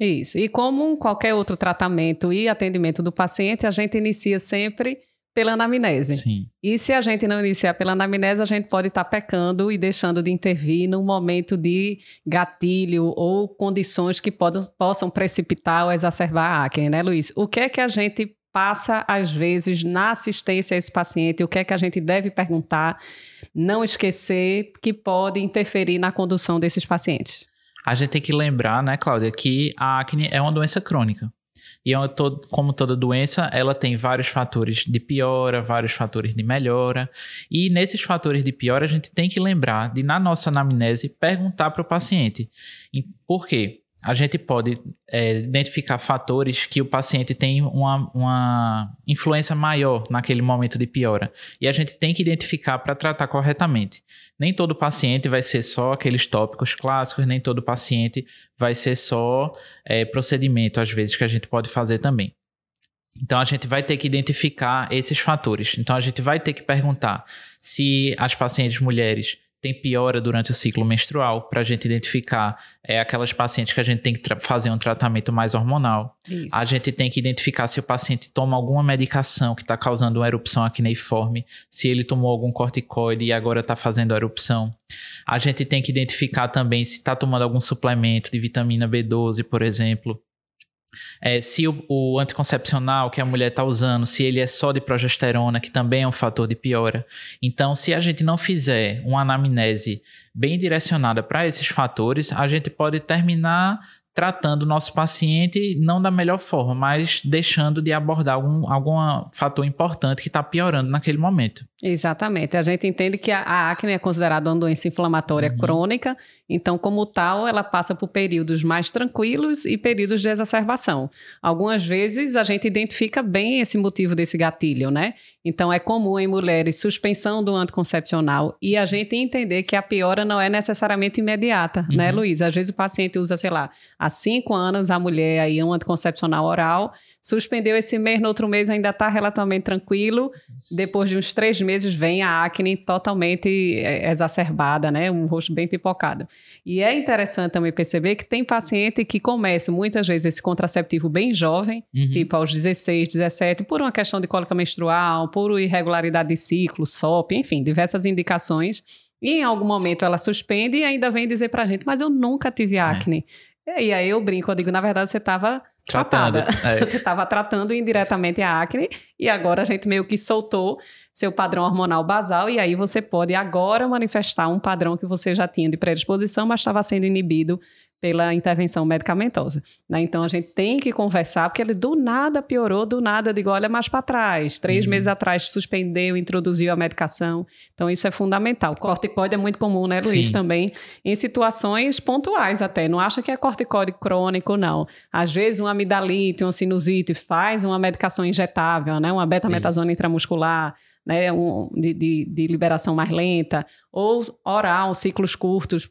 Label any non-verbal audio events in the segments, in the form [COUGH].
Isso. E como qualquer outro tratamento e atendimento do paciente, a gente inicia sempre pela anamnese. Sim. E se a gente não iniciar pela anamnese, a gente pode estar pecando e deixando de intervir num momento de gatilho ou condições que podam, possam precipitar ou exacerbar a acne, né, Luiz? O que é que a gente passa, às vezes, na assistência a esse paciente? O que é que a gente deve perguntar? Não esquecer que pode interferir na condução desses pacientes. A gente tem que lembrar, né, Cláudia, que a acne é uma doença crônica. E é como toda doença, ela tem vários fatores de piora, vários fatores de melhora. E nesses fatores de piora, a gente tem que lembrar de, na nossa anamnese, perguntar para o paciente. Por quê? A gente pode é, identificar fatores que o paciente tem uma, uma influência maior naquele momento de piora. E a gente tem que identificar para tratar corretamente. Nem todo paciente vai ser só aqueles tópicos clássicos, nem todo paciente vai ser só é, procedimento, às vezes, que a gente pode fazer também. Então a gente vai ter que identificar esses fatores. Então a gente vai ter que perguntar se as pacientes mulheres tem piora durante o ciclo menstrual, para a gente identificar é, aquelas pacientes que a gente tem que fazer um tratamento mais hormonal. Isso. A gente tem que identificar se o paciente toma alguma medicação que está causando uma erupção acneiforme, se ele tomou algum corticoide e agora está fazendo erupção. A gente tem que identificar também se está tomando algum suplemento de vitamina B12, por exemplo. É, se o, o, anticoncepcional que a mulher está usando, se ele é só de progesterona, que também é um fator de piora. Então, se a gente não fizer uma anamnese bem direcionada para esses fatores, a gente pode terminar tratando o nosso paciente não da melhor forma, mas deixando de abordar algum, algum fator importante que está piorando naquele momento. Exatamente. A gente entende que a, a acne é considerada uma doença inflamatória uhum. crônica, então, como tal, ela passa por períodos mais tranquilos e períodos de exacerbação. Algumas vezes a gente identifica bem esse motivo desse gatilho, né? Então, é comum em mulheres suspensão do anticoncepcional e a gente entender que a piora não é necessariamente imediata, né, uhum. né, Luiz? Às vezes o paciente usa, sei lá, há cinco anos a mulher aí um anticoncepcional oral Suspendeu esse mês, no outro mês ainda está relativamente tranquilo. Depois de uns três meses vem a acne totalmente é, exacerbada, né? Um rosto bem pipocado. E é interessante também perceber que tem paciente que começa muitas vezes esse contraceptivo bem jovem, uhum. tipo aos 16, 17, por uma questão de cólica menstrual, por irregularidade de ciclo, SOP, enfim, diversas indicações. E em algum momento ela suspende e ainda vem dizer pra gente, mas eu nunca tive é. acne. É. E aí eu brinco, eu digo, na verdade você estava Tratando. É. [LAUGHS] Você estava tratando indiretamente a acne e agora a gente meio que soltou seu padrão hormonal basal e aí você pode agora manifestar um padrão que você já tinha de predisposição, mas estava sendo inibido pela intervenção medicamentosa. Né? Então a gente tem que conversar, porque ele do nada piorou, do nada, digo, olha mais para trás. Três uhum. meses atrás suspendeu, introduziu a medicação. Então isso é fundamental. Corticoide é muito comum, né, Luiz, Sim. também, em situações pontuais até. Não acha que é corticoide crônico, não. Às vezes uma amidalite, uma sinusite faz uma medicação injetável, né? Uma betametasona intramuscular. Né, um, de, de, de, liberação mais lenta, ou oral, ciclos curtos,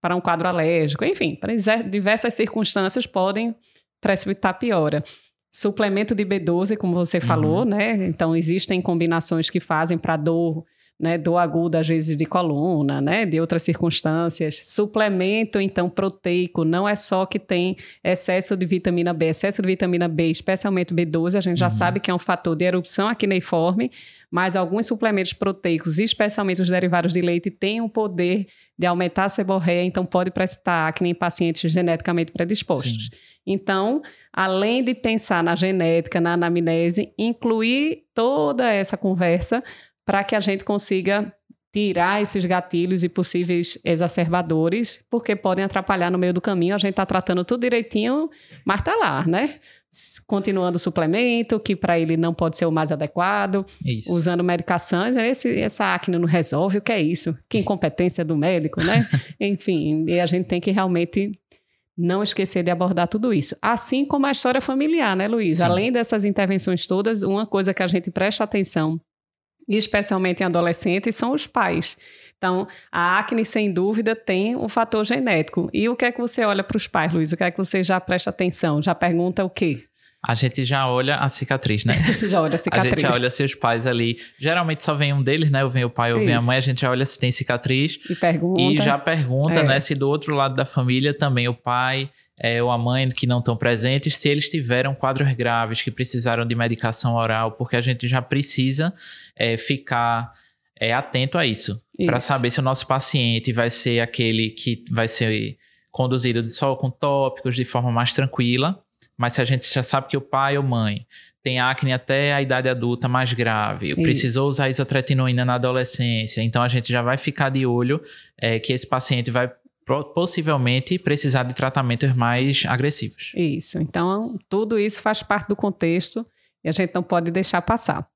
para um quadro alérgico, enfim, para diversas circunstâncias podem precipitar piora. Suplemento de B12, como você falou, uhum. né? Então, existem combinações que fazem para dor né, dor aguda, às vezes de coluna, né, de outras circunstâncias. Suplemento, então, proteico, não é só que tem excesso de vitamina B. Excesso de vitamina B, especialmente B12, a gente já uhum. sabe que é um fator de erupção acneiforme, mas alguns suplementos proteicos, especialmente os derivados de leite, têm o poder de aumentar a seborreia, então pode precipitar acne em pacientes geneticamente predispostos. Sim. Então, além de pensar na genética, na anamnese, incluir toda essa conversa para que a gente consiga tirar esses gatilhos e possíveis exacerbadores, porque podem atrapalhar no meio do caminho. A gente está tratando tudo direitinho, mas está lá, né? Continuando o suplemento, que para ele não pode ser o mais adequado, isso. usando medicações, esse, essa acne não resolve, o que é isso? Que incompetência do médico, né? [LAUGHS] Enfim, e a gente tem que realmente não esquecer de abordar tudo isso. Assim como a história familiar, né, Luiz? Sim. Além dessas intervenções todas, uma coisa que a gente presta atenção especialmente em adolescentes, são os pais. Então, a acne, sem dúvida, tem um fator genético. E o que é que você olha para os pais, Luiz? O que é que você já presta atenção? Já pergunta o quê? A gente já olha a cicatriz, né? [LAUGHS] já olha a cicatriz. A gente já olha seus pais ali. Geralmente só vem um deles, né? Ou vem o pai ou vem a mãe. A gente já olha se tem cicatriz. E pergunta. E já pergunta, é. né? Se do outro lado da família também o pai é, ou a mãe que não estão presentes, se eles tiveram quadros graves que precisaram de medicação oral, porque a gente já precisa é, ficar é, atento a isso, isso. para saber se o nosso paciente vai ser aquele que vai ser conduzido só com tópicos de forma mais tranquila, mas se a gente já sabe que o pai ou mãe tem acne até a idade adulta mais grave, Isso. precisou usar isotretinoína na adolescência, então a gente já vai ficar de olho é, que esse paciente vai possivelmente precisar de tratamentos mais agressivos. Isso. Então, tudo isso faz parte do contexto e a gente não pode deixar passar.